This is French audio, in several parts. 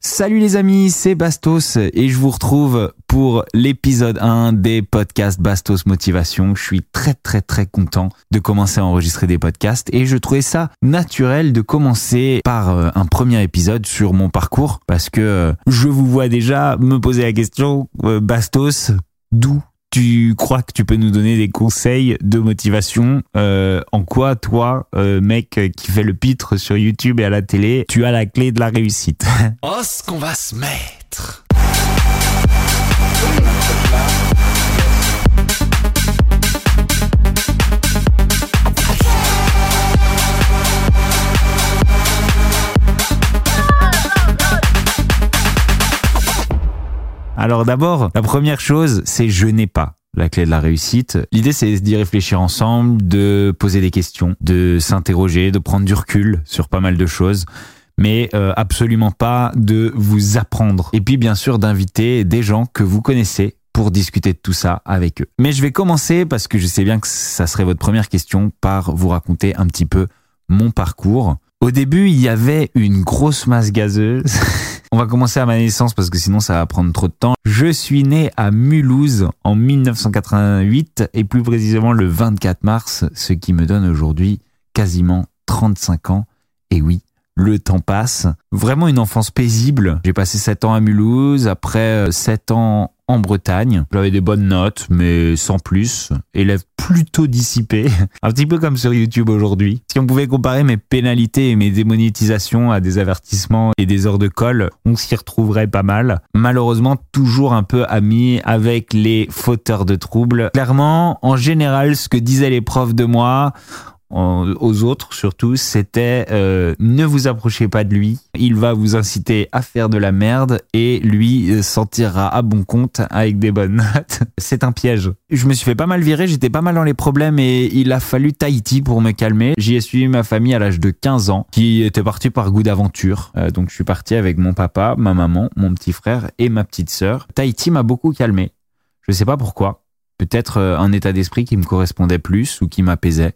Salut les amis, c'est Bastos et je vous retrouve pour l'épisode 1 des podcasts Bastos Motivation. Je suis très très très content de commencer à enregistrer des podcasts et je trouvais ça naturel de commencer par euh, un premier épisode sur mon parcours parce que euh, je vous vois déjà me poser la question euh, Bastos, d'où tu crois que tu peux nous donner des conseils de motivation euh, En quoi, toi, euh, mec qui fait le pitre sur YouTube et à la télé, tu as la clé de la réussite? Oh, ce qu'on va se mettre Alors d'abord, la première chose, c'est je n'ai pas la clé de la réussite. L'idée, c'est d'y réfléchir ensemble, de poser des questions, de s'interroger, de prendre du recul sur pas mal de choses mais euh, absolument pas de vous apprendre. Et puis bien sûr d'inviter des gens que vous connaissez pour discuter de tout ça avec eux. Mais je vais commencer parce que je sais bien que ça serait votre première question par vous raconter un petit peu mon parcours. Au début, il y avait une grosse masse gazeuse. On va commencer à ma naissance parce que sinon ça va prendre trop de temps. Je suis né à Mulhouse en 1988 et plus précisément le 24 mars, ce qui me donne aujourd'hui quasiment 35 ans. Et oui, le temps passe. Vraiment une enfance paisible. J'ai passé 7 ans à Mulhouse, après 7 ans en Bretagne. J'avais des bonnes notes, mais sans plus. Élève plutôt dissipé. Un petit peu comme sur YouTube aujourd'hui. Si on pouvait comparer mes pénalités et mes démonétisations à des avertissements et des heures de colle, on s'y retrouverait pas mal. Malheureusement, toujours un peu ami avec les fauteurs de troubles. Clairement, en général, ce que disaient les profs de moi, aux autres surtout, c'était euh, ne vous approchez pas de lui, il va vous inciter à faire de la merde et lui s'en tirera à bon compte avec des bonnes notes. C'est un piège. Je me suis fait pas mal virer, j'étais pas mal dans les problèmes et il a fallu Tahiti pour me calmer. J'y ai suivi ma famille à l'âge de 15 ans qui était partie par goût d'aventure. Euh, donc je suis parti avec mon papa, ma maman, mon petit frère et ma petite sœur. Tahiti m'a beaucoup calmé. Je sais pas pourquoi. Peut-être euh, un état d'esprit qui me correspondait plus ou qui m'apaisait.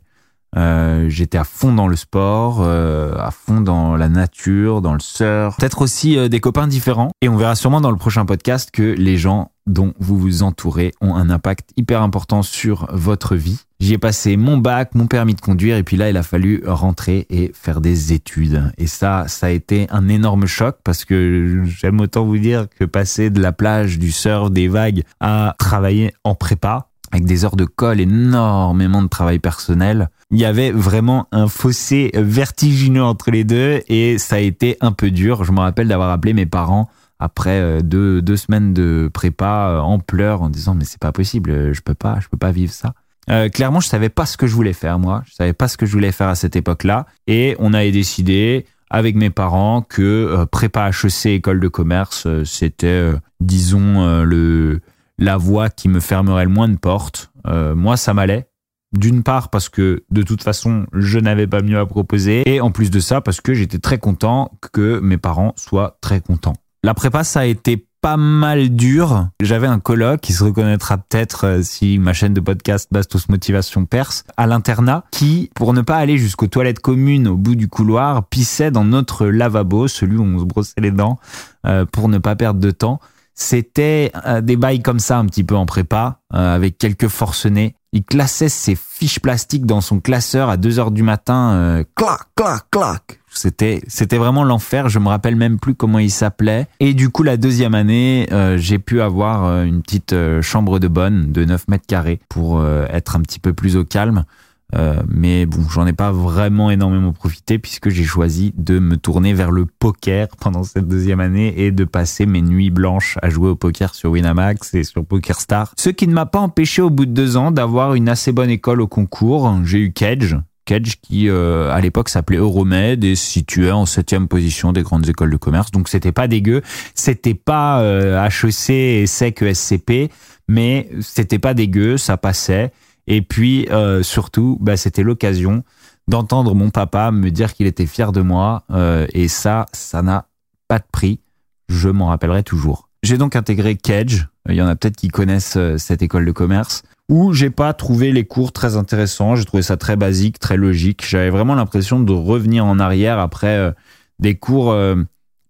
Euh, j'étais à fond dans le sport, euh, à fond dans la nature, dans le surf. Peut-être aussi euh, des copains différents. Et on verra sûrement dans le prochain podcast que les gens dont vous vous entourez ont un impact hyper important sur votre vie. J'y ai passé mon bac, mon permis de conduire, et puis là, il a fallu rentrer et faire des études. Et ça, ça a été un énorme choc parce que j'aime autant vous dire que passer de la plage, du surf, des vagues à travailler en prépa, avec des heures de colle, énormément de travail personnel. Il y avait vraiment un fossé vertigineux entre les deux et ça a été un peu dur. Je me rappelle d'avoir appelé mes parents après euh, deux, deux semaines de prépa euh, en pleurs en disant mais c'est pas possible, je peux pas, je peux pas vivre ça. Euh, clairement, je savais pas ce que je voulais faire moi. Je savais pas ce que je voulais faire à cette époque-là et on avait décidé avec mes parents que prépa HEC école de commerce c'était disons le la voie qui me fermerait le moins de portes. Euh, moi, ça m'allait. D'une part parce que de toute façon, je n'avais pas mieux à proposer. Et en plus de ça, parce que j'étais très content que mes parents soient très contents. La prépa, ça a été pas mal dur. J'avais un coloc qui se reconnaîtra peut-être euh, si ma chaîne de podcast Bastos Motivation perce, à l'internat, qui, pour ne pas aller jusqu'aux toilettes communes au bout du couloir, pissait dans notre lavabo, celui où on se brossait les dents, euh, pour ne pas perdre de temps. C'était euh, des bails comme ça un petit peu en prépa, euh, avec quelques forcenés. Il classait ses fiches plastiques dans son classeur à 2 heures du matin. Euh, clac, clac, clac. C'était, c'était vraiment l'enfer. Je me rappelle même plus comment il s'appelait. Et du coup, la deuxième année, euh, j'ai pu avoir euh, une petite chambre de bonne de 9 mètres carrés pour être un petit peu plus au calme. Euh, mais bon, j'en ai pas vraiment énormément profité puisque j'ai choisi de me tourner vers le poker pendant cette deuxième année et de passer mes nuits blanches à jouer au poker sur Winamax et sur PokerStar. Ce qui ne m'a pas empêché au bout de deux ans d'avoir une assez bonne école au concours. J'ai eu Kedge, Kedge qui euh, à l'époque s'appelait Euromed et situait en septième position des grandes écoles de commerce. Donc c'était pas dégueu, c'était pas euh, HEC et SEC ESCP, mais c'était pas dégueu, ça passait. Et puis euh, surtout, bah, c'était l'occasion d'entendre mon papa me dire qu'il était fier de moi. Euh, et ça, ça n'a pas de prix. Je m'en rappellerai toujours. J'ai donc intégré Kedge. Il y en a peut-être qui connaissent euh, cette école de commerce où j'ai pas trouvé les cours très intéressants. J'ai trouvé ça très basique, très logique. J'avais vraiment l'impression de revenir en arrière après des cours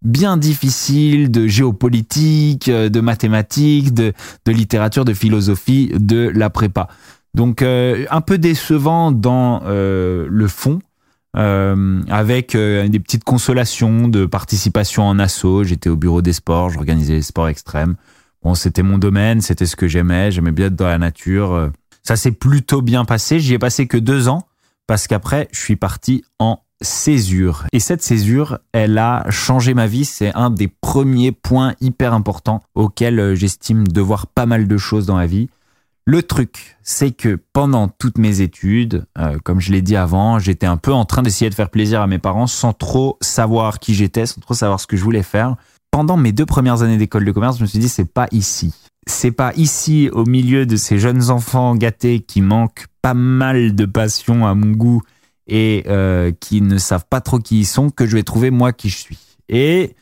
bien difficiles de géopolitique, de mathématiques, de littérature, de philosophie, de la prépa. Donc euh, un peu décevant dans euh, le fond, euh, avec des petites consolations de participation en assaut. J'étais au bureau des sports, j'organisais les sports extrêmes. Bon, c'était mon domaine, c'était ce que j'aimais, j'aimais bien être dans la nature. Ça s'est plutôt bien passé. J'y ai passé que deux ans parce qu'après, je suis parti en césure. Et cette césure, elle a changé ma vie. C'est un des premiers points hyper importants auxquels j'estime devoir pas mal de choses dans la vie. Le truc, c'est que pendant toutes mes études, euh, comme je l'ai dit avant, j'étais un peu en train d'essayer de faire plaisir à mes parents sans trop savoir qui j'étais, sans trop savoir ce que je voulais faire. Pendant mes deux premières années d'école de commerce, je me suis dit c'est pas ici. C'est pas ici, au milieu de ces jeunes enfants gâtés qui manquent pas mal de passion à mon goût et euh, qui ne savent pas trop qui ils sont, que je vais trouver moi qui je suis. Et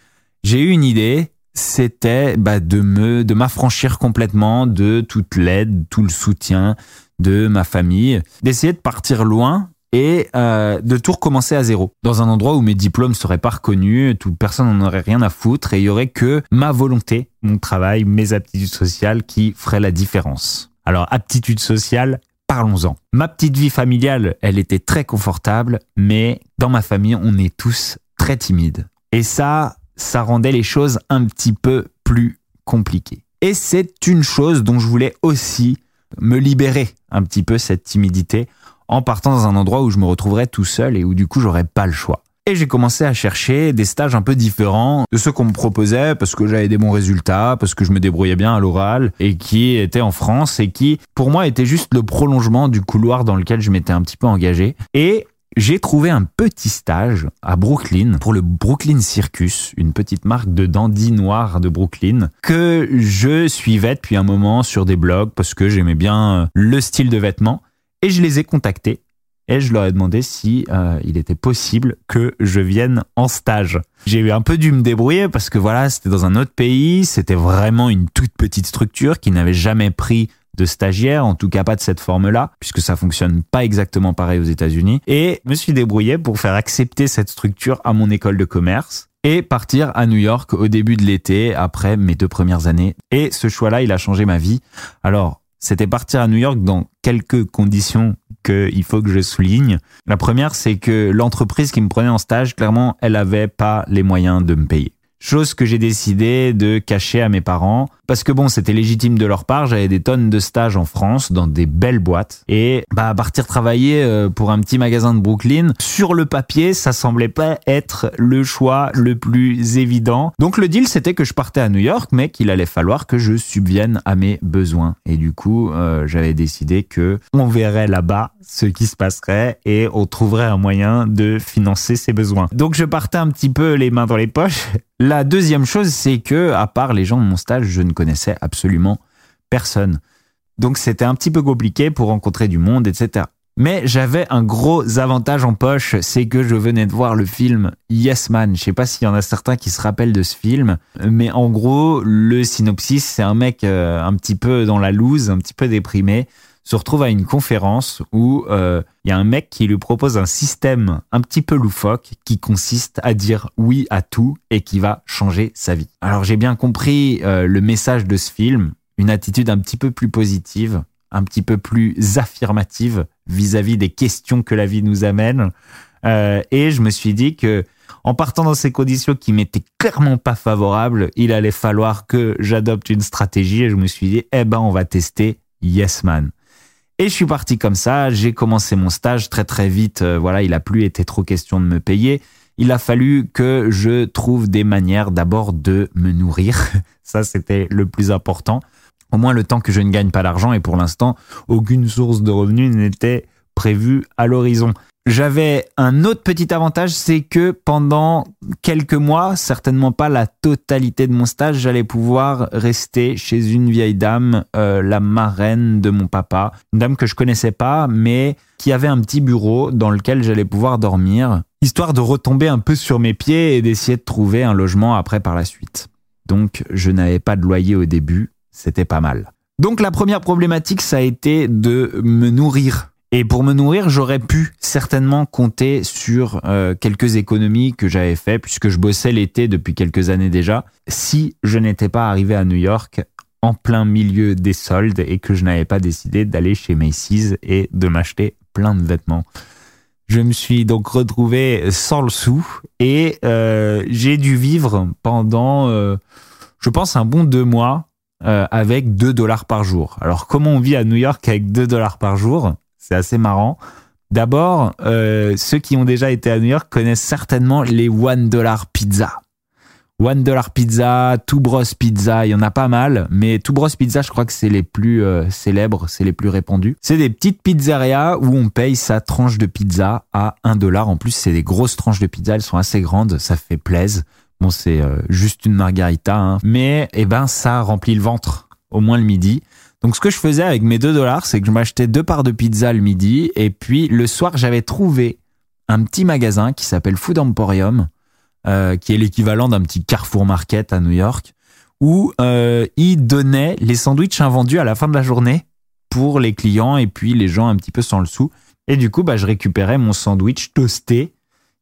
j'ai eu une idée, c'était bah, de me de m'affranchir complètement de toute l'aide, tout le soutien de ma famille, d'essayer de partir loin et euh, de tout recommencer à zéro dans un endroit où mes diplômes seraient pas reconnus, toute personne n'en aurait rien à foutre et il y aurait que ma volonté, mon travail, mes aptitudes sociales qui feraient la différence. Alors aptitude sociale, parlons-en. Ma petite vie familiale, elle était très confortable, mais dans ma famille, on est tous très timides. Et ça, ça rendait les choses un petit peu plus compliquées. Et c'est une chose dont je voulais aussi me libérer un petit peu cette timidité en partant dans un endroit où je me retrouverais tout seul et où du coup j'aurais pas le choix. Et j'ai commencé à chercher des stages un peu différents de ceux qu'on me proposait parce que j'avais des bons résultats, parce que je me débrouillais bien à l'oral et qui étaient en France et qui, pour moi, étaient juste le prolongement du couloir dans lequel je m'étais un petit peu engagé. Et j'ai trouvé un petit stage à Brooklyn pour le Brooklyn Circus, une petite marque de dandy noir de Brooklyn que je suivais depuis un moment sur des blogs parce que j'aimais bien euh, le style de vêtements et je les ai contactés et je leur ai demandé si euh, il était possible que je vienne en stage. J'ai eu un peu dû me débrouiller parce que voilà, c'était dans un autre pays, c'était vraiment une toute petite structure qui n'avait jamais pris de stagiaire, en tout cas pas de cette forme-là, puisque ça fonctionne pas exactement pareil aux États-Unis. Et me suis débrouillé pour faire accepter cette structure à mon école de commerce et partir à New York au début de l'été après mes deux premières années. Et ce choix-là, il a changé ma vie. Alors, c'était partir à New York dans quelques conditions qu'il faut que je souligne. La première, c'est que l'entreprise qui me prenait en stage, clairement, elle avait pas les moyens de me payer. Chose que j'ai décidé de cacher à mes parents parce que bon, c'était légitime de leur part. J'avais des tonnes de stages en France dans des belles boîtes et bah partir travailler euh, pour un petit magasin de Brooklyn sur le papier, ça semblait pas être le choix le plus évident. Donc le deal c'était que je partais à New York, mais qu'il allait falloir que je subvienne à mes besoins. Et du coup, euh, j'avais décidé que on verrait là-bas ce qui se passerait et on trouverait un moyen de financer ses besoins. Donc je partais un petit peu les mains dans les poches la deuxième chose, c'est que, à part les gens de mon stage, je ne connaissais absolument personne. Donc c'était un petit peu compliqué pour rencontrer du monde, etc. Mais j'avais un gros avantage en poche, c'est que je venais de voir le film Yes Man. Je sais pas s'il y en a certains qui se rappellent de ce film, mais en gros, le synopsis, c'est un mec euh, un petit peu dans la loose, un petit peu déprimé, se retrouve à une conférence où euh, il y a un mec qui lui propose un système un petit peu loufoque qui consiste à dire oui à tout et qui va changer sa vie. Alors j'ai bien compris euh, le message de ce film, une attitude un petit peu plus positive un petit peu plus affirmative vis-à-vis des questions que la vie nous amène. Euh, et je me suis dit que en partant dans ces conditions qui m'étaient clairement pas favorables, il allait falloir que j'adopte une stratégie et je me suis dit, eh ben, on va tester Yes Man. Et je suis parti comme ça, j'ai commencé mon stage très très vite, euh, voilà, il a plus été trop question de me payer. Il a fallu que je trouve des manières d'abord de me nourrir. Ça, c'était le plus important. Au moins le temps que je ne gagne pas d'argent et pour l'instant, aucune source de revenus n'était prévue à l'horizon. J'avais un autre petit avantage, c'est que pendant quelques mois, certainement pas la totalité de mon stage, j'allais pouvoir rester chez une vieille dame, euh, la marraine de mon papa, une dame que je connaissais pas, mais qui avait un petit bureau dans lequel j'allais pouvoir dormir, histoire de retomber un peu sur mes pieds et d'essayer de trouver un logement après par la suite. Donc je n'avais pas de loyer au début, c'était pas mal. Donc la première problématique, ça a été de me nourrir et pour me nourrir, j'aurais pu certainement compter sur euh, quelques économies que j'avais fait puisque je bossais l'été depuis quelques années déjà, si je n'étais pas arrivé à New York en plein milieu des soldes et que je n'avais pas décidé d'aller chez Macy's et de m'acheter plein de vêtements. Je me suis donc retrouvé sans le sou et euh, j'ai dû vivre pendant, euh, je pense, un bon deux mois avec 2 dollars par jour. Alors comment on vit à New York avec 2 dollars par jour? C'est assez marrant. D'abord, euh, ceux qui ont déjà été à New York connaissent certainement les one dollar pizza. One dollar pizza, Two Bros pizza, il y en a pas mal, mais Two Bros pizza, je crois que c'est les plus euh, célèbres, c'est les plus répandus. C'est des petites pizzerias où on paye sa tranche de pizza à un dollar. En plus, c'est des grosses tranches de pizza, elles sont assez grandes, ça fait plaisir. Bon, c'est euh, juste une margarita, hein. mais eh ben ça remplit le ventre, au moins le midi. Donc ce que je faisais avec mes 2 dollars, c'est que je m'achetais deux parts de pizza le midi et puis le soir j'avais trouvé un petit magasin qui s'appelle Food Emporium, euh, qui est l'équivalent d'un petit Carrefour Market à New York, où euh, ils donnaient les sandwichs invendus à la fin de la journée pour les clients et puis les gens un petit peu sans le sou. Et du coup, bah, je récupérais mon sandwich toasté,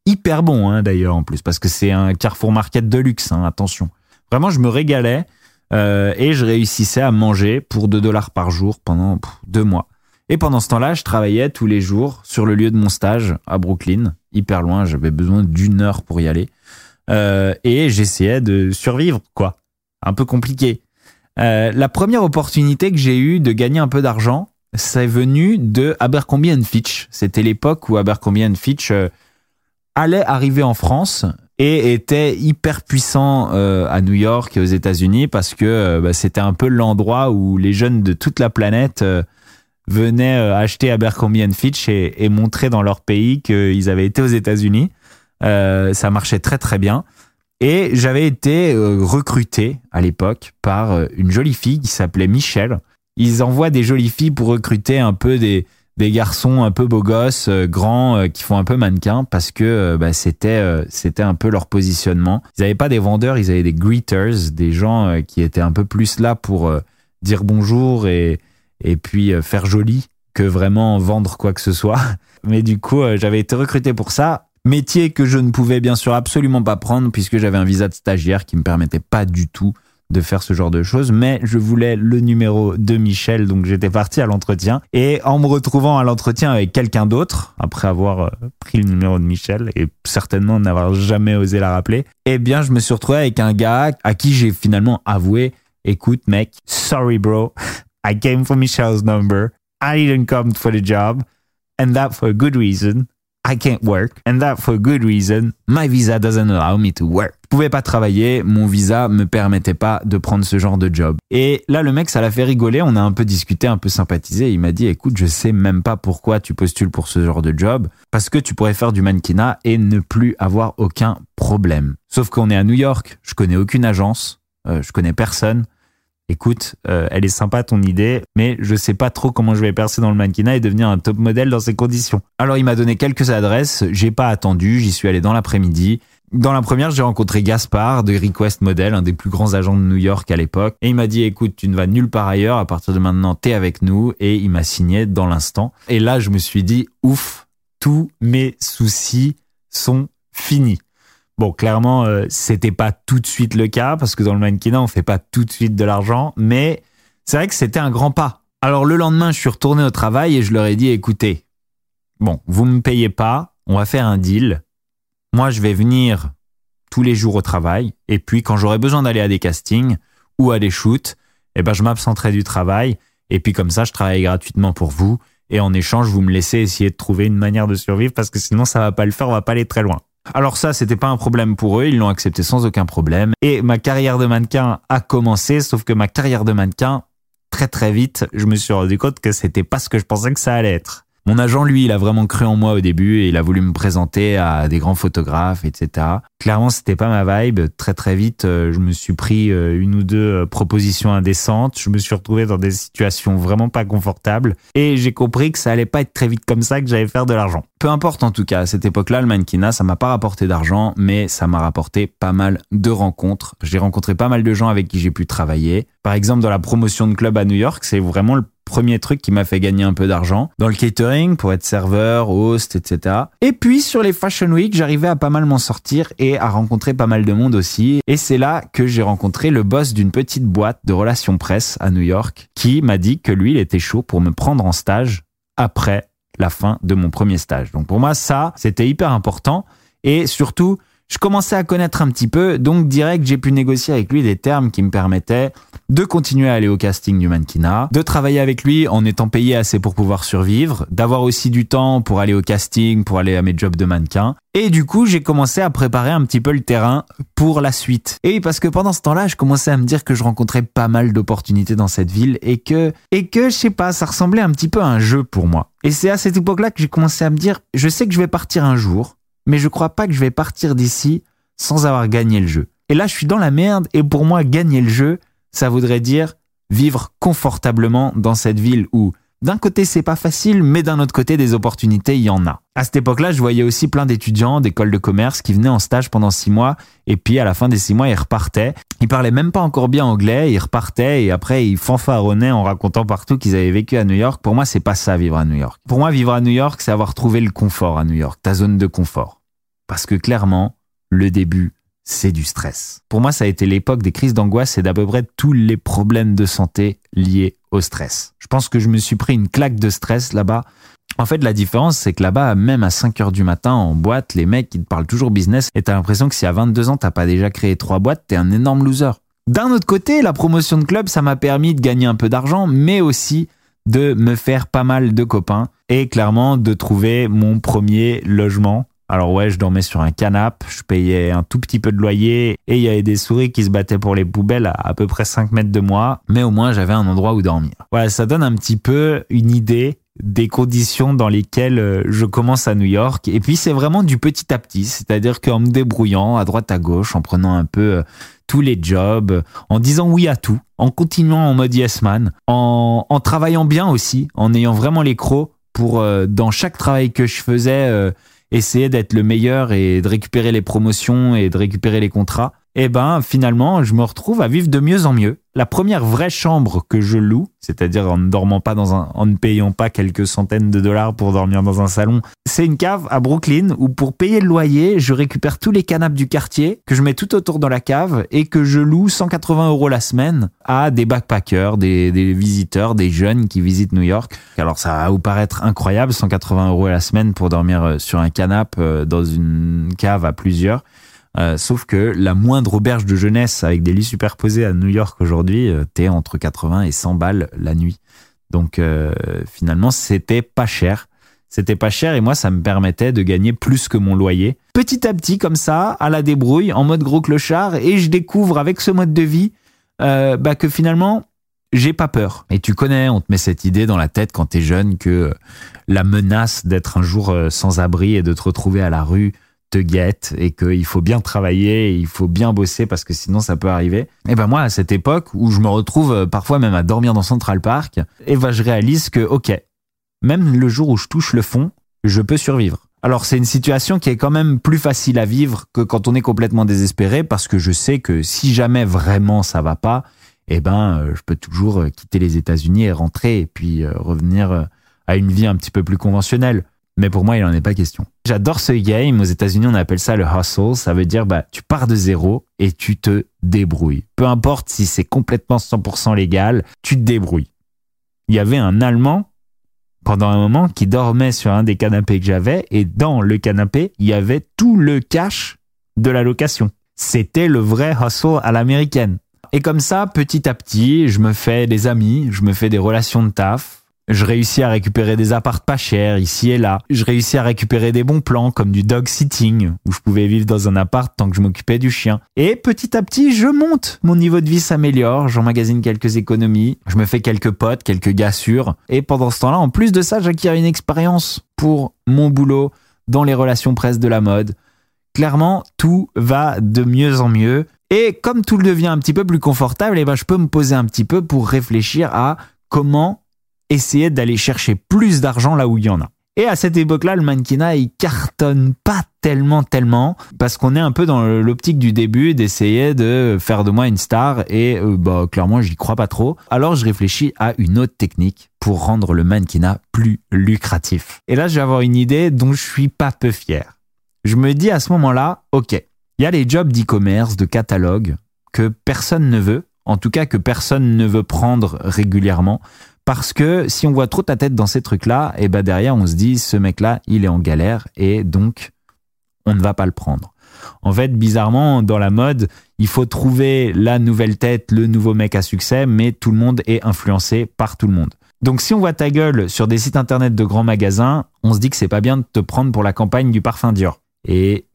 hyper bon hein, d'ailleurs en plus, parce que c'est un Carrefour Market de luxe, hein, attention. Vraiment, je me régalais. Euh, et je réussissais à manger pour 2 dollars par jour pendant deux mois. Et pendant ce temps-là, je travaillais tous les jours sur le lieu de mon stage à Brooklyn, hyper loin, j'avais besoin d'une heure pour y aller. Euh, et j'essayais de survivre, quoi. Un peu compliqué. Euh, la première opportunité que j'ai eue de gagner un peu d'argent, c'est venu de Abercrombie Fitch. C'était l'époque où Abercrombie Fitch allait arriver en France et était hyper puissant euh, à New York et aux États-Unis parce que euh, bah, c'était un peu l'endroit où les jeunes de toute la planète euh, venaient acheter Abercrombie Fitch et, et montrer dans leur pays qu'ils avaient été aux États-Unis. ça marchait très très bien. Et j'avais été recruté à l'époque par une jolie fille qui s'appelait Michelle. Ils envoient des jolies filles pour recruter un peu des, des garçons un peu beaux gosses, euh, grands, euh, qui font un peu mannequin parce que euh, bah, c'était un peu leur positionnement. Ils n'avaient pas des vendeurs, ils avaient des greeters, des gens qui étaient un peu plus là pour dire bonjour et et puis faire joli que vraiment vendre quoi que ce soit. Mais du coup, j'avais été recruté pour ça. Métier que je ne pouvais bien sûr absolument pas prendre puisque j'avais un visa de stagiaire qui me permettait pas du tout de faire ce genre de choses, mais je voulais le numéro de Michel, donc j'étais parti à l'entretien. Et en me retrouvant à l'entretien avec quelqu'un d'autre, après avoir euh, pris le numéro de Michel et certainement n'avoir jamais osé la rappeler, eh bien je me suis retrouvé avec un gars à qui j'ai finalement avoué, écoute mec, sorry bro, I came for Michel's number, I didn't come for the job, and that for a good reason. I can't work, and that for a good reason. My visa doesn't allow me to work. Je pouvais pas travailler, mon visa me permettait pas de prendre ce genre de job. Et là, le mec, ça l'a fait rigoler, on a un peu discuté, un peu sympathisé. Il m'a dit, écoute, je sais même pas pourquoi tu postules pour ce genre de job, parce que tu pourrais faire du mannequinat et ne plus avoir aucun problème. Sauf qu'on est à New York, je connais aucune agence, euh, je connais personne écoute, euh, elle est sympa ton idée, mais je sais pas trop comment je vais percer dans le mannequinat et devenir un top modèle dans ces conditions. Alors il m'a donné quelques adresses, j'ai pas attendu, j'y suis allé dans l'après-midi. Dans la première, j'ai rencontré Gaspard de Request Model, un des plus grands agents de New York à l'époque. Et il m'a dit, écoute, tu ne vas nulle part ailleurs, à partir de maintenant, t'es avec nous. Et il m'a signé dans l'instant. Et là, je me suis dit, ouf, tous mes soucis sont finis. Bon, clairement, euh, c'était pas tout de suite le cas parce que dans le mannequinat, on fait pas tout de suite de l'argent, mais c'est vrai que c'était un grand pas Alors le lendemain, je suis retourné au travail et je leur ai dit, écoutez, bon, vous me payez pas, on va faire un deal. Moi, je vais venir tous les jours au travail et puis quand j'aurai besoin d'aller à des castings ou à des shoots, eh ben je m'absenterai du travail et puis comme ça, je travaille gratuitement pour vous et en échange, vous me laissez essayer de trouver une manière de survivre parce que sinon ça va pas le faire, on va pas aller très loin. Alors ça, c'était pas un problème pour eux, ils l'ont accepté sans aucun problème. Et ma carrière de mannequin a commencé, sauf que ma carrière de mannequin, très très vite, je me suis rendu compte que c'était pas ce que je pensais que ça allait être. Mon agent, lui, il a vraiment cru en moi au début et il a voulu me présenter à des grands photographes, etc. Clairement, c'était pas ma vibe. Très très vite, euh, je me suis pris euh, une ou deux euh, propositions indécentes. Je me suis retrouvé dans des situations vraiment pas confortables et j'ai compris que ça allait pas être très vite comme ça que j'allais faire de l'argent. Peu importe en tout cas, à cette époque-là, le mannequinat, ça m'a pas rapporté d'argent, mais ça m'a rapporté pas mal de rencontres. J'ai rencontré pas mal de gens avec qui j'ai pu travailler. Par exemple, dans la promotion de club à New York, c'est vraiment le premier truc qui m'a fait gagner un peu d'argent. Dans le catering, pour être serveur, host, etc. Et puis sur les Fashion Week, j'arrivais à pas mal m'en sortir et à rencontrer pas mal de monde aussi. Et c'est là que j'ai rencontré le boss d'une petite boîte de relations presse à New York qui m'a dit que lui, il était chaud pour me prendre en stage après la fin de mon premier stage. Donc pour moi, ça, c'était hyper important. Et surtout, je commençais à connaître un petit peu, donc direct, j'ai pu négocier avec lui des termes qui me permettaient de continuer à aller au casting du mannequinat, de travailler avec lui en étant payé assez pour pouvoir survivre, d'avoir aussi du temps pour aller au casting, pour aller à mes jobs de mannequin. Et du coup, j'ai commencé à préparer un petit peu le terrain pour la suite. Et parce que pendant ce temps-là, je commençais à me dire que je rencontrais pas mal d'opportunités dans cette ville et que, et que, je sais pas, ça ressemblait un petit peu à un jeu pour moi. Et c'est à cette époque-là que j'ai commencé à me dire, je sais que je vais partir un jour, mais je crois pas que je vais partir d'ici sans avoir gagné le jeu. Et là, je suis dans la merde, et pour moi, gagner le jeu, ça voudrait dire vivre confortablement dans cette ville où d'un côté c'est pas facile, mais d'un autre côté des opportunités il y en a. À cette époque-là, je voyais aussi plein d'étudiants d'écoles de commerce qui venaient en stage pendant six mois et puis à la fin des six mois ils repartaient. Ils parlaient même pas encore bien anglais, ils repartaient et après ils fanfaronnaient en racontant partout qu'ils avaient vécu à New York. Pour moi, c'est pas ça vivre à New York. Pour moi, vivre à New York, c'est avoir trouvé le confort à New York, ta zone de confort. Parce que clairement, le début, c'est du stress. Pour moi, ça a été l'époque des crises d'angoisse et d'à peu près tous les problèmes de santé liés au stress. Je pense que je me suis pris une claque de stress là-bas. En fait, la différence, c'est que là-bas, même à 5 heures du matin, en boîte, les mecs, ils te parlent toujours business et t'as l'impression que si à 22 ans, t'as pas déjà créé trois boîtes, t'es un énorme loser. D'un autre côté, la promotion de club, ça m'a permis de gagner un peu d'argent, mais aussi de me faire pas mal de copains et clairement de trouver mon premier logement alors ouais, je dormais sur un canapé, je payais un tout petit peu de loyer et il y avait des souris qui se battaient pour les poubelles à à peu près 5 mètres de moi, mais au moins j'avais un endroit où dormir. Ouais, ça donne un petit peu une idée des conditions dans lesquelles euh, je commence à New York. Et puis c'est vraiment du petit à petit, c'est-à-dire qu'en me débrouillant à droite à gauche, en prenant un peu euh, tous les jobs, en disant oui à tout, en continuant en mode yes man, en, en travaillant bien aussi, en ayant vraiment les crocs pour euh, dans chaque travail que je faisais essayer d'être le meilleur et de récupérer les promotions et de récupérer les contrats, eh ben finalement je me retrouve à vivre de mieux en mieux. La première vraie chambre que je loue, c'est-à-dire en ne payant pas quelques centaines de dollars pour dormir dans un salon, c'est une cave à Brooklyn où pour payer le loyer, je récupère tous les canapes du quartier que je mets tout autour dans la cave et que je loue 180 euros la semaine à des backpackers, des, des visiteurs, des jeunes qui visitent New York. Alors ça va vous paraître incroyable, 180 euros la semaine pour dormir euh, sur un canapé euh, dans une cave à plusieurs. Euh, sauf que la moindre auberge de jeunesse avec des lits superposés à New York aujourd'hui, euh, t'es entre 80 et 100 balles la nuit. Donc euh, finalement, c'était pas cher. C'était pas cher et moi, ça me permettait de gagner plus que mon loyer. Petit à petit, comme ça, à la débrouille, en mode gros clochard, et je découvre avec ce mode de vie bah, que finalement, j'ai pas peur. Et tu connais, on te met cette idée dans la tête quand t'es jeune que la menace d'être un jour sans abri et de te retrouver à la rue, te guette et qu'il faut bien travailler, il faut bien bosser parce que sinon ça peut arriver. Et ben moi à cette époque où je me retrouve euh, parfois même à dormir dans Central Park, et ben je réalise que ok, même le jour où je touche le fond, je peux survivre. Alors c'est une situation qui est quand même plus facile à vivre que quand on est complètement désespéré parce que je sais que si jamais vraiment ça va pas, eh ben euh, je peux toujours euh, quitter les États-Unis et rentrer et puis revenir à une vie un petit peu plus conventionnelle. Mais pour moi, il n'en est pas question. J'adore ce game. Aux États-Unis, on appelle ça le hustle. Ça veut dire, bah, tu pars de zéro et tu te débrouilles. Peu importe si c'est complètement 100% légal, tu te débrouilles. il y avait un Allemand pendant un moment qui dormait sur un des canapés que j'avais et dans le canapé, il y avait tout le cash de la location. C'était le vrai hustle à l'américaine. Et comme ça, petit à petit, je me fais des amis, je me fais des relations de taf, je réussis à récupérer des appartes pas chers ici et là. Je réussis à récupérer des bons plans comme du dog sitting où je pouvais vivre dans un appart tant que je m'occupais du chien. Et petit à petit, je monte. Mon niveau de vie s'améliore. J'emmagasine quelques économies. Je me fais quelques potes, quelques gars sûrs. Et pendant ce temps-là, en plus de ça, j'acquiers une expérience pour mon boulot dans les relations presse de la mode. Clairement, tout va de mieux en mieux. Et comme tout devient un petit peu plus confortable, eh ben, je peux me poser un petit peu pour réfléchir à comment essayer d'aller chercher plus d'argent là où il y en a. Et à cette époque-là, le mannequinat, il cartonne pas tellement, tellement, parce qu'on est un peu dans l'optique du début d'essayer de faire de moi une star, et euh, bah, clairement, j'y crois pas trop. Alors, je réfléchis à une autre technique pour rendre le mannequinat plus lucratif. Et là, je vais avoir une idée dont je suis pas peu fier. Je me dis à ce moment-là, ok, il y a les jobs d'e-commerce, de catalogue, que personne ne veut, en tout cas que personne ne veut prendre régulièrement, parce que si on voit trop ta tête dans ces trucs-là, et eh ben derrière on se dit ce mec-là, il est en galère et donc on ne va pas le prendre. En fait, bizarrement, dans la mode, il faut trouver la nouvelle tête, le nouveau mec à succès, mais tout le monde est influencé par tout le monde. Donc si on voit ta gueule sur des sites internet de grands magasins, on se dit que c'est pas bien de te prendre pour la campagne du parfum Dior. Et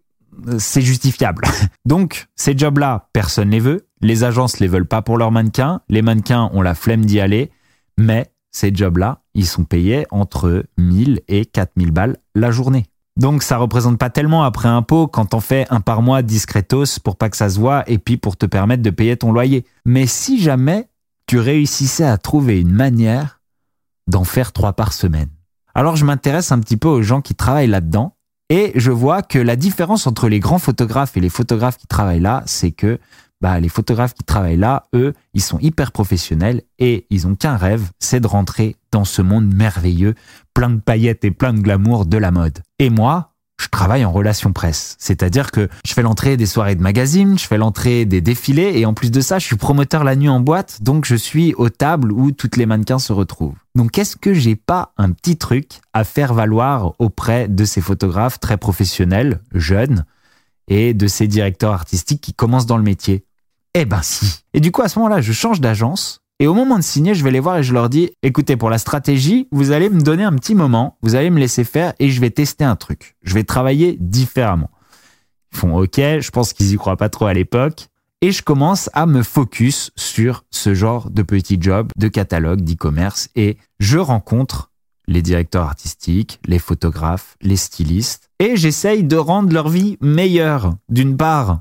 c'est justifiable. Donc ces jobs-là, personne les veut. Les agences les veulent pas pour leurs mannequins. Les mannequins ont la flemme d'y aller. Mais ces jobs-là, ils sont payés entre 1000 et 4000 balles la journée. Donc ça représente pas tellement après impôt quand on fait un par mois discretos pour pas que ça se voit et puis pour te permettre de payer ton loyer. Mais si jamais tu réussissais à trouver une manière d'en faire trois par semaine. Alors je m'intéresse un petit peu aux gens qui travaillent là-dedans et je vois que la différence entre les grands photographes et les photographes qui travaillent là, c'est que bah, les photographes qui travaillent là, eux, ils sont hyper professionnels et ils ont qu'un rêve, c'est de rentrer dans ce monde merveilleux, plein de paillettes et plein de glamour de la mode. Et moi, je travaille en relation presse. C'est-à-dire que je fais l'entrée des soirées de magazines, je fais l'entrée des défilés et en plus de ça, je suis promoteur la nuit en boîte, donc je suis aux tables où toutes les mannequins se retrouvent. Donc est-ce que j'ai pas un petit truc à faire valoir auprès de ces photographes très professionnels, jeunes, et de ces directeurs artistiques qui commencent dans le métier? Eh ben si. Et du coup, à ce moment-là, je change d'agence. Et au moment de signer, je vais les voir et je leur dis, écoutez, pour la stratégie, vous allez me donner un petit moment, vous allez me laisser faire et je vais tester un truc. Je vais travailler différemment. Ils font OK, je pense qu'ils y croient pas trop à l'époque. Et je commence à me focus sur ce genre de petits jobs de catalogue, d'e-commerce. Et je rencontre les directeurs artistiques, les photographes, les stylistes. Et j'essaye de rendre leur vie meilleure. D'une part,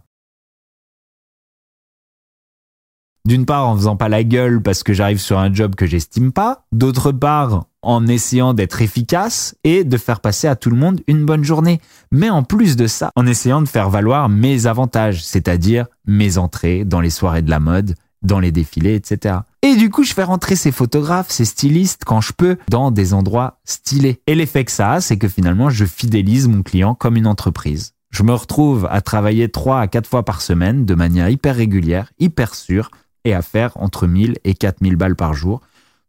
D'une part en faisant pas la gueule parce que j'arrive sur un job que j'estime pas, d'autre part en essayant d'être efficace et de faire passer à tout le monde une bonne journée. Mais en plus de ça, en essayant de faire valoir mes avantages, c'est-à-dire mes entrées dans les soirées de la mode, dans les défilés, etc. Et du coup, je fais rentrer ces photographes, ces stylistes, quand je peux, dans des endroits stylés. Et l'effet que ça a, c'est que finalement, je fidélise mon client comme une entreprise. Je me retrouve à travailler trois à quatre fois par semaine de manière hyper régulière, hyper sûre, et à faire entre 1000 et 4000 balles par jour.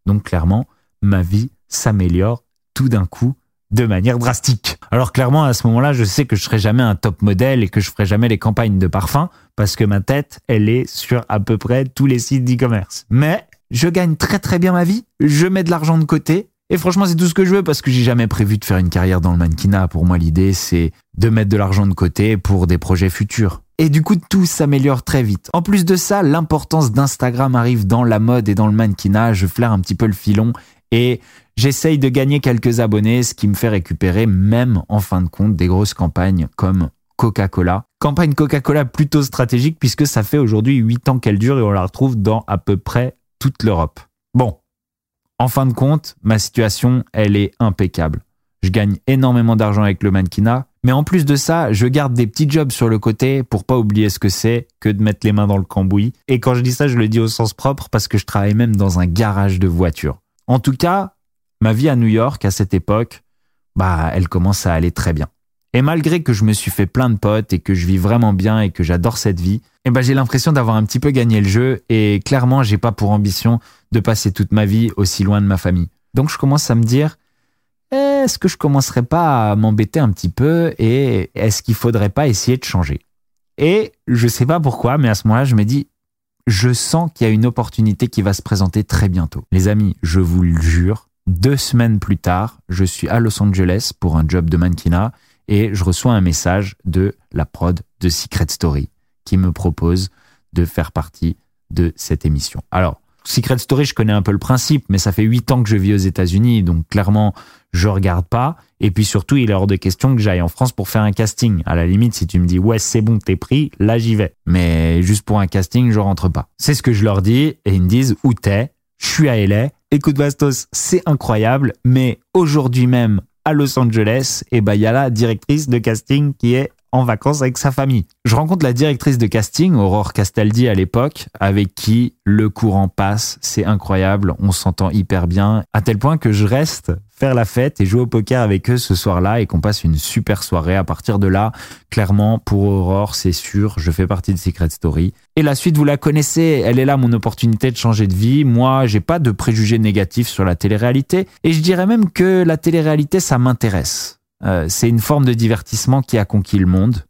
Donc clairement, ma vie s'améliore tout d'un coup de manière drastique. Alors clairement, à ce moment-là, je sais que je serai jamais un top modèle et que je ferai jamais les campagnes de parfum parce que ma tête, elle est sur à peu près tous les sites d'e-commerce. Mais je gagne très très bien ma vie, je mets de l'argent de côté et franchement, c'est tout ce que je veux parce que j'ai jamais prévu de faire une carrière dans le mannequinat. Pour moi, l'idée, c'est de mettre de l'argent de côté pour des projets futurs. Et du coup, tout s'améliore très vite. En plus de ça, l'importance d'Instagram arrive dans la mode et dans le mannequinat. Je flaire un petit peu le filon et j'essaye de gagner quelques abonnés, ce qui me fait récupérer même en fin de compte des grosses campagnes comme Coca-Cola. Campagne Coca-Cola plutôt stratégique puisque ça fait aujourd'hui 8 ans qu'elle dure et on la retrouve dans à peu près toute l'Europe. Bon, en fin de compte, ma situation, elle est impeccable. Je gagne énormément d'argent avec le mannequinat, mais en plus de ça, je garde des petits jobs sur le côté pour pas oublier ce que c'est que de mettre les mains dans le cambouis. Et quand je dis ça, je le dis au sens propre parce que je travaille même dans un garage de voitures. En tout cas, ma vie à New York à cette époque, bah, elle commence à aller très bien. Et malgré que je me suis fait plein de potes et que je vis vraiment bien et que j'adore cette vie, eh ben j'ai l'impression d'avoir un petit peu gagné le jeu et clairement j'ai pas pour ambition de passer toute ma vie aussi loin de ma famille. Donc je commence à me dire est-ce que je commencerai pas à m'embêter un petit peu et est-ce qu'il faudrait pas essayer de changer? Et je sais pas pourquoi, mais à ce moment-là, je me dis je sens qu'il y a une opportunité qui va se présenter très bientôt. Les amis, je vous le jure, deux semaines plus tard, je suis à Los Angeles pour un job de mannequinat et je reçois un message de la prod de Secret Story qui me propose de faire partie de cette émission. Alors, Secret Story, je connais un peu le principe, mais ça fait huit ans que je vis aux États-Unis, donc clairement, je regarde pas. Et puis surtout, il est hors de question que j'aille en France pour faire un casting. À la limite, si tu me dis ouais, c'est bon, t'es pris, là j'y vais. Mais juste pour un casting, je rentre pas. C'est ce que je leur dis et ils me disent où t'es? Je suis à LA. Écoute Bastos, c'est incroyable, mais aujourd'hui même à Los Angeles, et eh ben il y a la directrice de casting qui est en vacances avec sa famille. Je rencontre la directrice de casting, Aurore Castaldi à l'époque, avec qui le courant passe, c'est incroyable, on s'entend hyper bien, à tel point que je reste faire la fête et jouer au poker avec eux ce soir-là et qu'on passe une super soirée. À partir de là, clairement, pour Aurore, c'est sûr, je fais partie de Secret Story. Et la suite, vous la connaissez, elle est là mon opportunité de changer de vie. Moi, j'ai pas de préjugés négatifs sur la télé-réalité et je dirais même que la télé-réalité, ça m'intéresse. Euh, c'est une forme de divertissement qui a conquis le monde,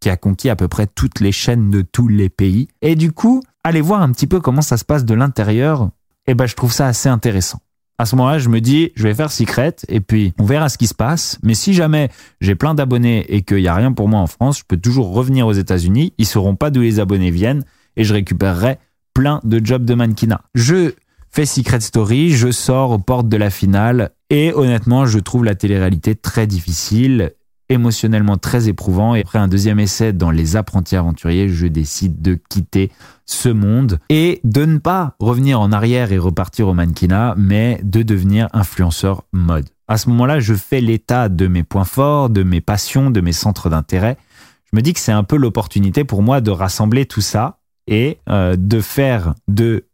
qui a conquis à peu près toutes les chaînes de tous les pays. Et du coup, allez voir un petit peu comment ça se passe de l'intérieur. Et eh ben, je trouve ça assez intéressant. À ce moment-là, je me dis, je vais faire Secret et puis on verra ce qui se passe. Mais si jamais j'ai plein d'abonnés et qu'il n'y a rien pour moi en France, je peux toujours revenir aux États-Unis. Ils sauront pas d'où les abonnés viennent et je récupérerai plein de jobs de mannequinat. Je fais Secret Story, je sors aux portes de la finale et honnêtement, je trouve la télé-réalité très difficile, émotionnellement très éprouvant. Et après un deuxième essai dans Les Apprentis Aventuriers, je décide de quitter ce monde et de ne pas revenir en arrière et repartir au mannequinat, mais de devenir influenceur mode. À ce moment-là, je fais l'état de mes points forts, de mes passions, de mes centres d'intérêt. Je me dis que c'est un peu l'opportunité pour moi de rassembler tout ça et euh, de faire de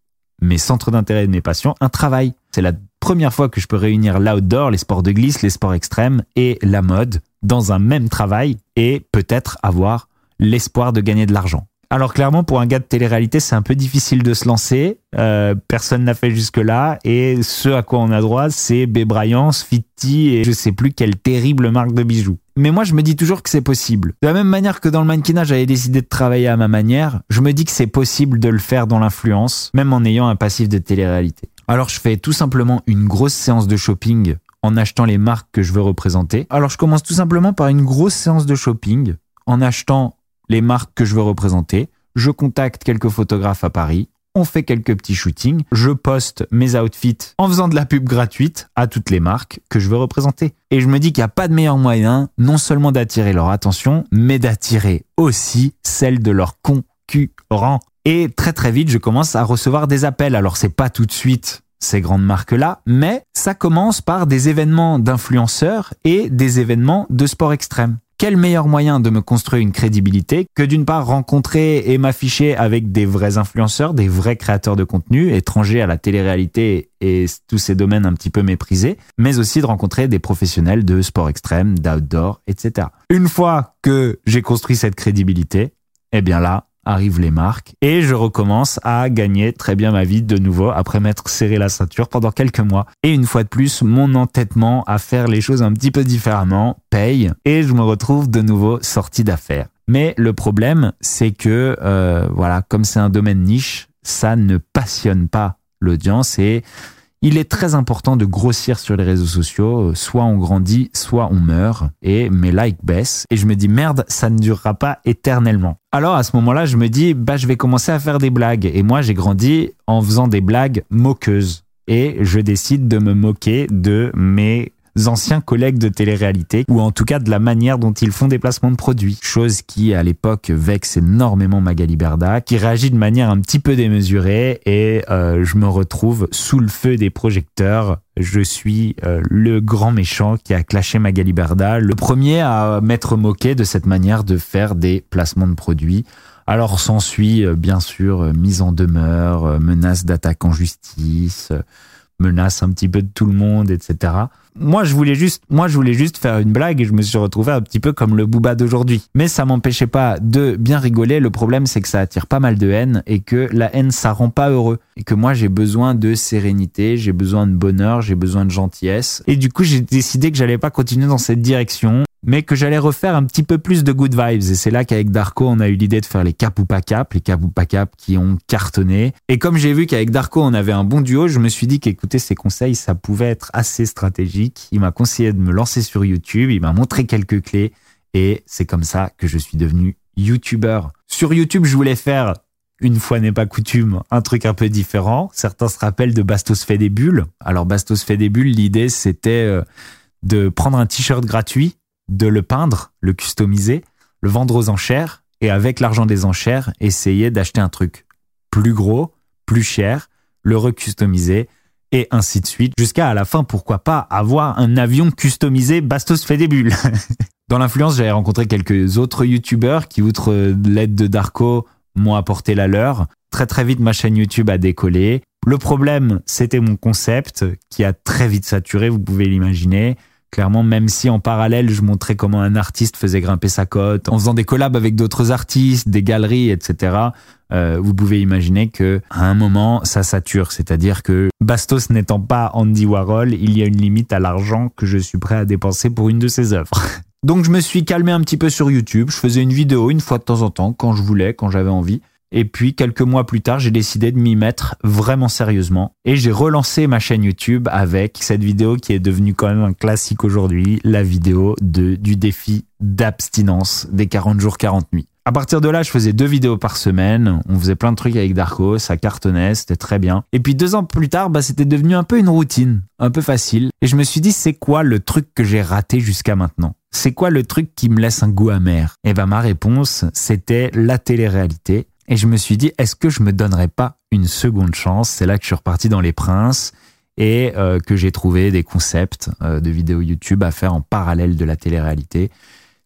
mes centres d'intérêt et de mes passions un travail. C'est la première fois que je peux réunir l'outdoor, les sports de glisse, les sports extrêmes et la mode dans un même travail et peut-être avoir l'espoir de gagner de l'argent. Alors clairement, pour un gars de télé-réalité, c'est un peu difficile de se lancer. Euh, personne n'a fait jusque-là. Et ce à quoi on a droit, c'est Bryant, Fitty et je sais plus quelle terrible marque de bijoux. Mais moi, je me dis toujours que c'est possible. De la même manière que dans le mannequinat, j'avais décidé de travailler à ma manière, je me dis que c'est possible de le faire dans l'influence, même en ayant un passif de télé-réalité. Alors je fais tout simplement une grosse séance de shopping en achetant les marques que je veux représenter. Alors je commence tout simplement par une grosse séance de shopping en achetant les marques que je veux représenter. Je contacte quelques photographes à Paris. On fait quelques petits shootings. Je poste mes outfits en faisant de la pub gratuite à toutes les marques que je veux représenter. Et je me dis qu'il n'y a pas de meilleur moyen non seulement d'attirer leur attention, mais d'attirer aussi celle de leurs concurrents. Et très très vite, je commence à recevoir des appels. Alors c'est pas tout de suite ces grandes marques-là, mais ça commence par des événements d'influenceurs et des événements de sport extrême. Quel meilleur moyen de me construire une crédibilité que d'une part rencontrer et m'afficher avec des vrais influenceurs, des vrais créateurs de contenu, étrangers à la télé-réalité et tous ces domaines un petit peu méprisés, mais aussi de rencontrer des professionnels de sport extrême, d'outdoor, etc. Une fois que j'ai construit cette crédibilité, eh bien là, arrivent les marques et je recommence à gagner très bien ma vie de nouveau après m'être serré la ceinture pendant quelques mois. Et une fois de plus, mon entêtement à faire les choses un petit peu différemment paye et je me retrouve de nouveau sorti d'affaires. Mais le problème, c'est que euh, voilà, comme c'est un domaine niche, ça ne passionne pas l'audience et il est très important de grossir sur les réseaux sociaux. Soit on grandit, soit on meurt. Et mes likes baissent. Et je me dis, merde, ça ne durera pas éternellement. Alors à ce moment-là, je me dis, bah, je vais commencer à faire des blagues. Et moi, j'ai grandi en faisant des blagues moqueuses. Et je décide de me moquer de mes anciens collègues de télé-réalité, ou en tout cas de la manière dont ils font des placements de produits. Chose qui, à l'époque, vexe énormément Magali Berda, qui réagit de manière un petit peu démesurée, et euh, je me retrouve sous le feu des projecteurs. Je suis euh, le grand méchant qui a clashé Magali Berda, le premier à m'être moqué de cette manière de faire des placements de produits. Alors s'ensuit, euh, bien sûr, mise en demeure, menace d'attaque en justice, menace un petit peu de tout le monde, etc. Moi, je voulais juste, moi, je voulais juste faire une blague et je me suis retrouvé un petit peu comme le booba d'aujourd'hui. Mais ça m'empêchait pas de bien rigoler. Le problème, c'est que ça attire pas mal de haine et que la haine, ça rend pas heureux. Et que moi, j'ai besoin de sérénité, j'ai besoin de bonheur, j'ai besoin de gentillesse. Et du coup, j'ai décidé que j'allais pas continuer dans cette direction mais que j'allais refaire un petit peu plus de good vibes. Et c'est là qu'avec Darko, on a eu l'idée de faire les cap ou pas cap, les cap ou pas cap qui ont cartonné. Et comme j'ai vu qu'avec Darko, on avait un bon duo, je me suis dit qu'écouter ses conseils, ça pouvait être assez stratégique. Il m'a conseillé de me lancer sur YouTube, il m'a montré quelques clés, et c'est comme ça que je suis devenu YouTuber. Sur YouTube, je voulais faire une fois n'est pas coutume, un truc un peu différent. Certains se rappellent de Bastos fait des bulles. Alors Bastos fait des bulles, l'idée c'était euh, de prendre un t-shirt gratuit de le peindre, le customiser, le vendre aux enchères et avec l'argent des enchères, essayer d'acheter un truc plus gros, plus cher, le recustomiser et ainsi de suite jusqu'à à la fin pourquoi pas avoir un avion customisé Bastos fait des bulles. Dans l'influence, j'avais rencontré quelques autres youtubeurs qui outre l'aide de Darko m'ont apporté la leur. Très très vite ma chaîne YouTube a décollé. Le problème, c'était mon concept qui a très vite saturé, vous pouvez l'imaginer. Clairement, même si en parallèle, je montrais comment un artiste faisait grimper sa cote, en faisant des collabs avec d'autres artistes, des galeries, etc., euh, vous pouvez imaginer que à un moment, ça sature. C'est-à-dire que Bastos n'étant pas Andy Warhol, il y a une limite à l'argent que je suis prêt à dépenser pour une de ses œuvres. Donc je me suis calmé un petit peu sur YouTube. Je faisais une vidéo une fois de temps en temps, quand je voulais, quand j'avais envie. Et puis quelques mois plus tard, j'ai décidé de m'y mettre vraiment sérieusement et j'ai relancé ma chaîne YouTube avec cette vidéo qui est devenue quand même un classique aujourd'hui, la vidéo de du défi d'abstinence des 40 jours 40 nuits. À partir de là, je faisais deux vidéos par semaine. On faisait plein de trucs avec Darko, ça cartonnait, c'était très bien. Et puis deux ans plus tard, bah, c'était devenu un peu une routine, un peu facile. Et je me suis dit, c'est quoi le truc que j'ai raté jusqu'à maintenant? C'est quoi le truc qui me laisse un goût amer? Et bah, ma réponse, c'était la télé-réalité. Et je me suis dit, est-ce que je me donnerais pas une seconde chance? C'est là que je suis reparti dans Les Princes et euh, que j'ai trouvé des concepts euh, de vidéos YouTube à faire en parallèle de la télé-réalité.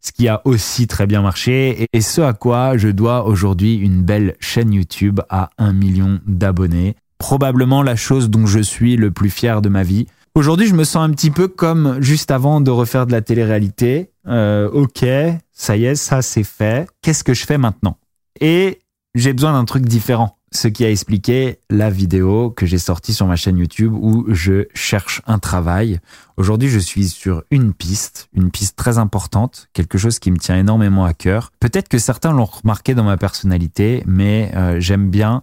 Ce qui a aussi très bien marché et ce à quoi je dois aujourd'hui une belle chaîne YouTube à un million d'abonnés. Probablement la chose dont je suis le plus fier de ma vie. Aujourd'hui, je me sens un petit peu comme juste avant de refaire de la télé-réalité. Euh, ok, ça y est, ça c'est fait. Qu'est-ce que je fais maintenant? Et j'ai besoin d'un truc différent. Ce qui a expliqué la vidéo que j'ai sortie sur ma chaîne YouTube où je cherche un travail. Aujourd'hui, je suis sur une piste, une piste très importante, quelque chose qui me tient énormément à cœur. Peut-être que certains l'ont remarqué dans ma personnalité, mais euh, j'aime bien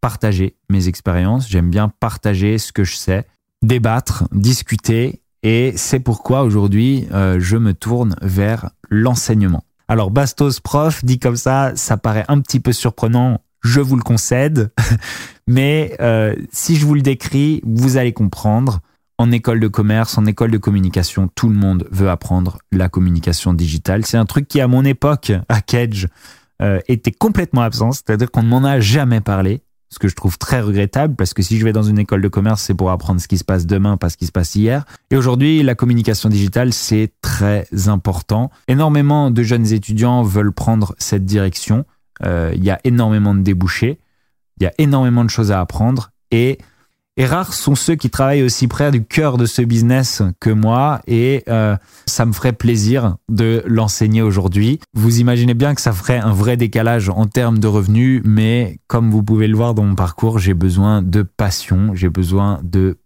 partager mes expériences, j'aime bien partager ce que je sais, débattre, discuter, et c'est pourquoi aujourd'hui, euh, je me tourne vers l'enseignement. Alors Bastos prof dit comme ça, ça paraît un petit peu surprenant, je vous le concède, mais euh, si je vous le décris, vous allez comprendre. En école de commerce, en école de communication, tout le monde veut apprendre la communication digitale. C'est un truc qui, à mon époque, à Kedge, euh, était complètement absent, c'est-à-dire qu'on ne m'en a jamais parlé ce que je trouve très regrettable parce que si je vais dans une école de commerce, c'est pour apprendre ce qui se passe demain, pas ce qui se passe hier. Et aujourd'hui, la communication digitale, c'est très important. Énormément de jeunes étudiants veulent prendre cette direction. Euh, il y a énormément de débouchés, il y a énormément de choses à apprendre et et rares sont ceux qui travaillent aussi près du cœur de ce business que moi et euh, ça me ferait plaisir de l'enseigner aujourd'hui. Vous imaginez bien que ça ferait un vrai décalage en termes de revenus, mais comme vous pouvez le voir dans mon parcours, j'ai besoin de passion, j'ai besoin de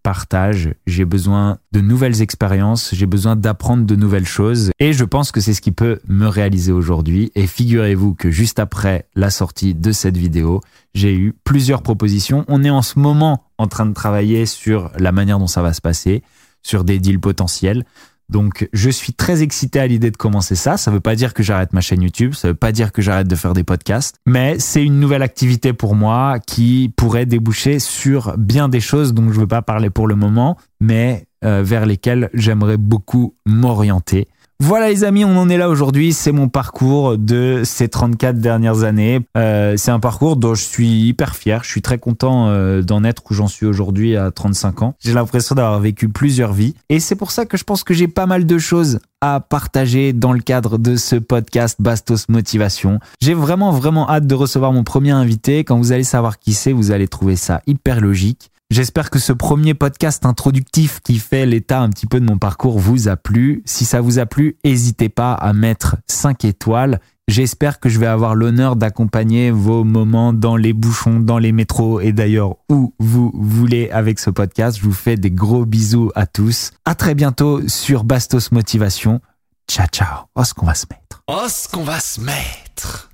j'ai besoin de nouvelles expériences, j'ai besoin d'apprendre de nouvelles choses et je pense que c'est ce qui peut me réaliser aujourd'hui. Et figurez-vous que juste après la sortie de cette vidéo, j'ai eu plusieurs propositions. On est en ce moment en train de travailler sur la manière dont ça va se passer, sur des deals potentiels. Donc, je suis très excité à l'idée de commencer ça. Ça veut pas dire que j'arrête ma chaîne YouTube, ça veut pas dire que j'arrête de faire des podcasts, mais c'est une nouvelle activité pour moi qui pourrait déboucher sur bien des choses dont je veux pas parler pour le moment, mais euh, vers lesquelles j'aimerais beaucoup m'orienter. Voilà les amis, on en est là aujourd'hui. C'est mon parcours de ces 34 dernières années. Euh, c'est un parcours dont je suis hyper fier. Je suis très content euh, d'en être où j'en suis aujourd'hui à 35 ans. J'ai l'impression d'avoir vécu plusieurs vies. Et c'est pour ça que je pense que j'ai pas mal de choses à partager dans le cadre de ce podcast Bastos Motivation. J'ai vraiment vraiment hâte de recevoir mon premier invité. Quand vous allez savoir qui c'est, vous allez trouver ça hyper logique. J'espère que ce premier podcast introductif qui fait l'état un petit peu de mon parcours vous a plu. Si ça vous a plu, n'hésitez pas à mettre 5 étoiles. J'espère que je vais avoir l'honneur d'accompagner vos moments dans les bouchons, dans les métros et d'ailleurs où vous voulez avec ce podcast. Je vous fais des gros bisous à tous. À très bientôt sur Bastos Motivation. Ciao ciao. Oh ce qu'on va se mettre. Oh ce qu'on va se mettre.